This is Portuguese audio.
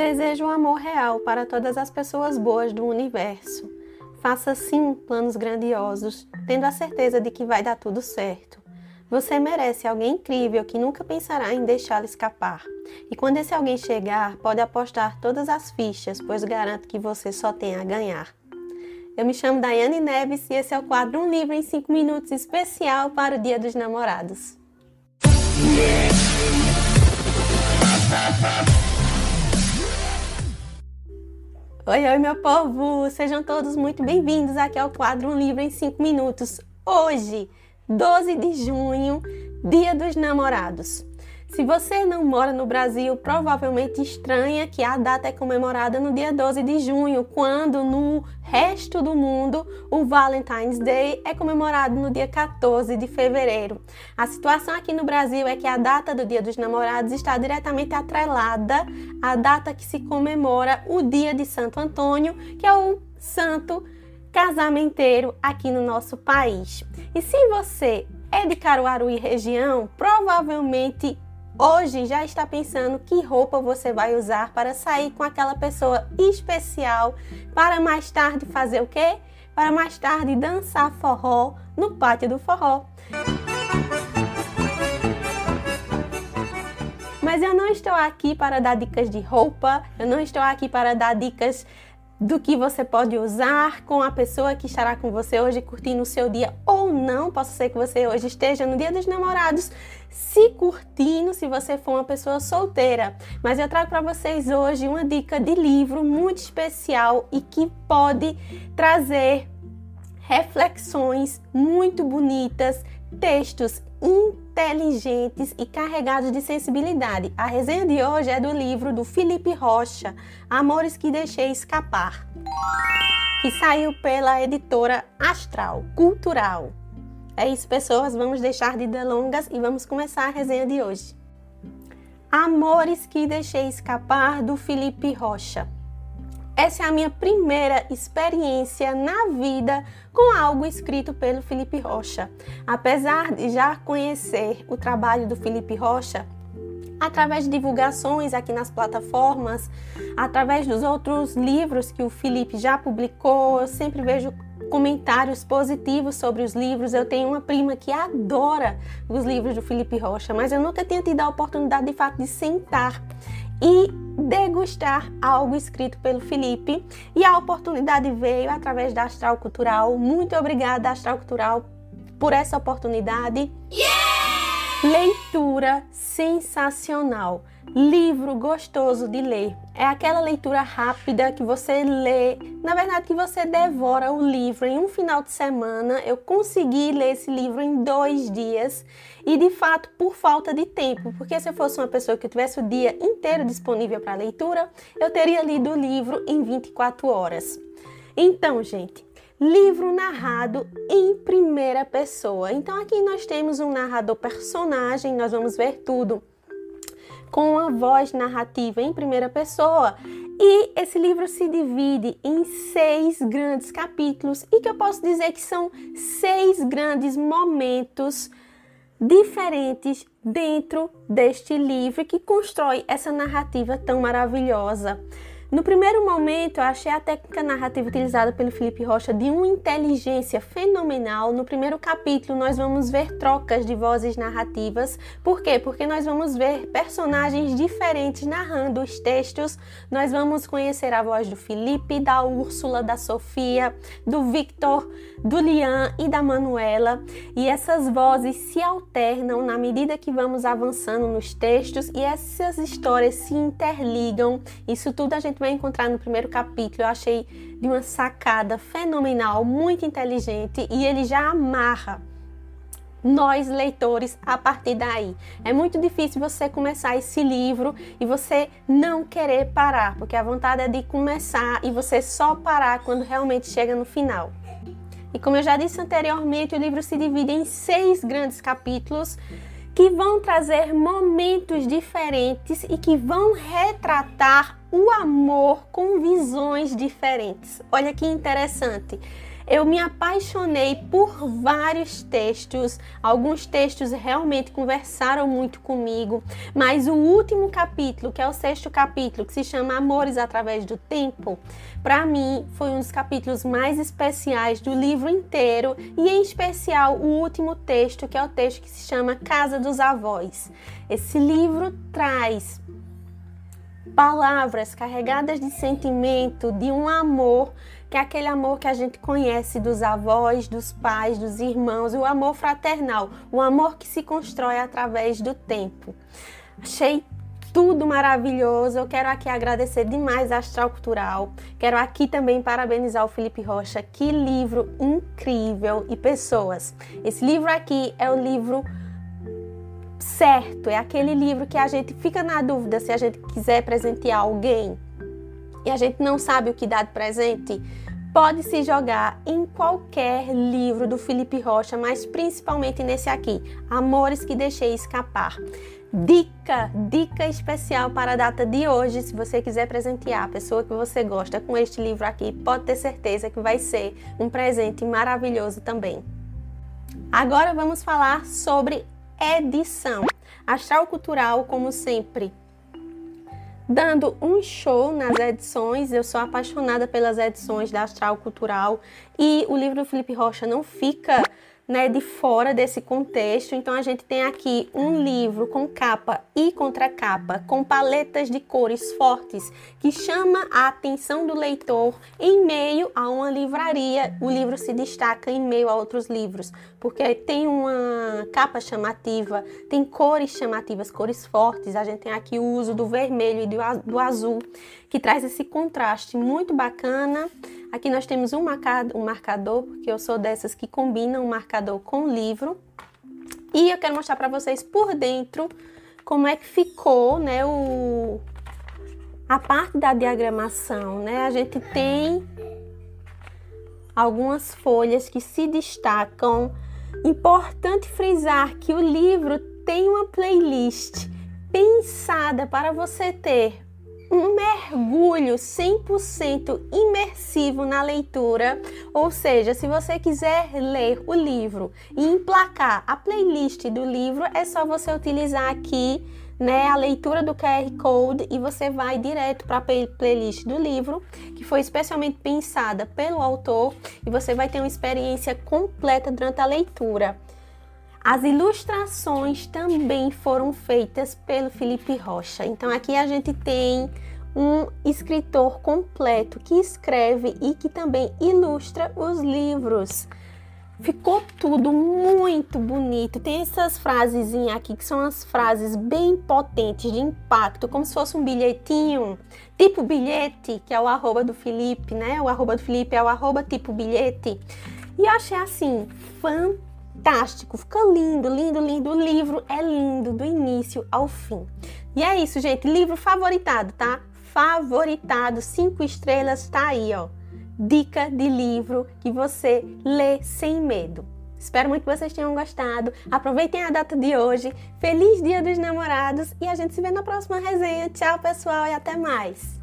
Desejo um amor real para todas as pessoas boas do universo. Faça sim planos grandiosos, tendo a certeza de que vai dar tudo certo. Você merece alguém incrível que nunca pensará em deixá-lo escapar. E quando esse alguém chegar, pode apostar todas as fichas, pois garanto que você só tem a ganhar. Eu me chamo Daiane Neves e esse é o quadro Um Livro em 5 Minutos especial para o Dia dos Namorados. Oi, oi, meu povo! Sejam todos muito bem-vindos aqui ao quadro Um Livro em 5 Minutos. Hoje, 12 de junho, Dia dos Namorados. Se você não mora no Brasil, provavelmente estranha que a data é comemorada no dia 12 de junho, quando no resto do mundo o Valentine's Day é comemorado no dia 14 de fevereiro. A situação aqui no Brasil é que a data do Dia dos Namorados está diretamente atrelada à data que se comemora o Dia de Santo Antônio, que é o santo casamenteiro aqui no nosso país. E se você é de Caruaru e região, provavelmente hoje já está pensando que roupa você vai usar para sair com aquela pessoa especial, para mais tarde fazer o quê? Para mais tarde dançar forró no pátio do forró. Mas eu não estou aqui para dar dicas de roupa, eu não estou aqui para dar dicas do que você pode usar com a pessoa que estará com você hoje curtindo o seu dia ou não. Posso ser que você hoje esteja no Dia dos Namorados se curtindo, se você for uma pessoa solteira. Mas eu trago para vocês hoje uma dica de livro muito especial e que pode trazer reflexões muito bonitas, textos inteligentes e carregados de sensibilidade. A resenha de hoje é do livro do Felipe Rocha, Amores que Deixei Escapar, que saiu pela editora Astral Cultural. É isso, pessoas, vamos deixar de delongas e vamos começar a resenha de hoje. Amores que Deixei Escapar, do Felipe Rocha. Essa é a minha primeira experiência na vida com algo escrito pelo Felipe Rocha. Apesar de já conhecer o trabalho do Felipe Rocha, através de divulgações aqui nas plataformas, através dos outros livros que o Felipe já publicou, eu sempre vejo comentários positivos sobre os livros. Eu tenho uma prima que adora os livros do Felipe Rocha, mas eu nunca tinha tido a oportunidade de fato de sentar e degustar algo escrito pelo Felipe. E a oportunidade veio através da Astral Cultural. Muito obrigada, Astral Cultural, por essa oportunidade. Yeah! Leitura sensacional. Livro gostoso de ler. É aquela leitura rápida que você lê, na verdade que você devora o livro em um final de semana. Eu consegui ler esse livro em dois dias e de fato por falta de tempo, porque se eu fosse uma pessoa que tivesse o dia inteiro disponível para leitura, eu teria lido o livro em 24 horas. Então, gente, livro narrado em primeira pessoa. Então aqui nós temos um narrador personagem, nós vamos ver tudo com uma voz narrativa em primeira pessoa. E esse livro se divide em seis grandes capítulos e que eu posso dizer que são seis grandes momentos diferentes dentro deste livro que constrói essa narrativa tão maravilhosa. No primeiro momento, eu achei a técnica narrativa utilizada pelo Felipe Rocha de uma inteligência fenomenal. No primeiro capítulo, nós vamos ver trocas de vozes narrativas. Por quê? Porque nós vamos ver personagens diferentes narrando os textos. Nós vamos conhecer a voz do Felipe, da Úrsula, da Sofia, do Victor, do Lian e da Manuela. E essas vozes se alternam na medida que vamos avançando nos textos e essas histórias se interligam. Isso tudo a gente vai encontrar no primeiro capítulo. Eu achei de uma sacada fenomenal, muito inteligente e ele já amarra nós leitores a partir daí. É muito difícil você começar esse livro e você não querer parar, porque a vontade é de começar e você só parar quando realmente chega no final. E como eu já disse anteriormente, o livro se divide em seis grandes capítulos que vão trazer momentos diferentes e que vão retratar o amor com visões diferentes. Olha que interessante. Eu me apaixonei por vários textos, alguns textos realmente conversaram muito comigo, mas o último capítulo, que é o sexto capítulo, que se chama Amores através do Tempo, para mim foi um dos capítulos mais especiais do livro inteiro. E, em especial, o último texto, que é o texto que se chama Casa dos Avós. Esse livro traz palavras carregadas de sentimento, de um amor que é aquele amor que a gente conhece dos avós, dos pais, dos irmãos, o amor fraternal, o amor que se constrói através do tempo. Achei tudo maravilhoso. Eu quero aqui agradecer demais a Astral Cultural. Quero aqui também parabenizar o Felipe Rocha. Que livro incrível e pessoas. Esse livro aqui é o livro certo, é aquele livro que a gente fica na dúvida se a gente quiser presentear alguém e a gente não sabe o que dar de presente, pode se jogar em qualquer livro do Felipe Rocha, mas principalmente nesse aqui, Amores que Deixei Escapar. Dica, dica especial para a data de hoje, se você quiser presentear a pessoa que você gosta com este livro aqui, pode ter certeza que vai ser um presente maravilhoso também. Agora vamos falar sobre edição. Astral Cultural, como sempre, dando um show nas edições. Eu sou apaixonada pelas edições da Astral Cultural e o livro do Felipe Rocha não fica né, de fora desse contexto. Então a gente tem aqui um livro com capa e contracapa, com paletas de cores fortes, que chama a atenção do leitor em meio a uma livraria. O livro se destaca em meio a outros livros, porque tem uma capa chamativa, tem cores chamativas, cores fortes. A gente tem aqui o uso do vermelho e do azul, que traz esse contraste muito bacana. Aqui nós temos um marcador, um marcador, porque eu sou dessas que combinam o marcador com o livro. E eu quero mostrar para vocês por dentro como é que ficou, né, o a parte da diagramação, né? A gente tem algumas folhas que se destacam. Importante frisar que o livro tem uma playlist pensada para você ter um mergulho 100% imersivo na leitura, ou seja, se você quiser ler o livro e emplacar a playlist do livro, é só você utilizar aqui né, a leitura do QR Code e você vai direto para a playlist do livro, que foi especialmente pensada pelo autor, e você vai ter uma experiência completa durante a leitura. As ilustrações também foram feitas pelo Felipe Rocha. Então aqui a gente tem um escritor completo que escreve e que também ilustra os livros. Ficou tudo muito bonito. Tem essas frases aqui que são as frases bem potentes de impacto, como se fosse um bilhetinho, tipo bilhete, que é o arroba do Felipe, né? O arroba do Felipe é o arroba tipo bilhete. E eu achei assim, fantástico fantástico, fica lindo, lindo, lindo. O livro é lindo do início ao fim. E é isso, gente. Livro favoritado, tá? Favoritado, cinco estrelas, tá aí, ó. Dica de livro que você lê sem medo. Espero muito que vocês tenham gostado. Aproveitem a data de hoje. Feliz Dia dos Namorados e a gente se vê na próxima resenha. Tchau, pessoal, e até mais.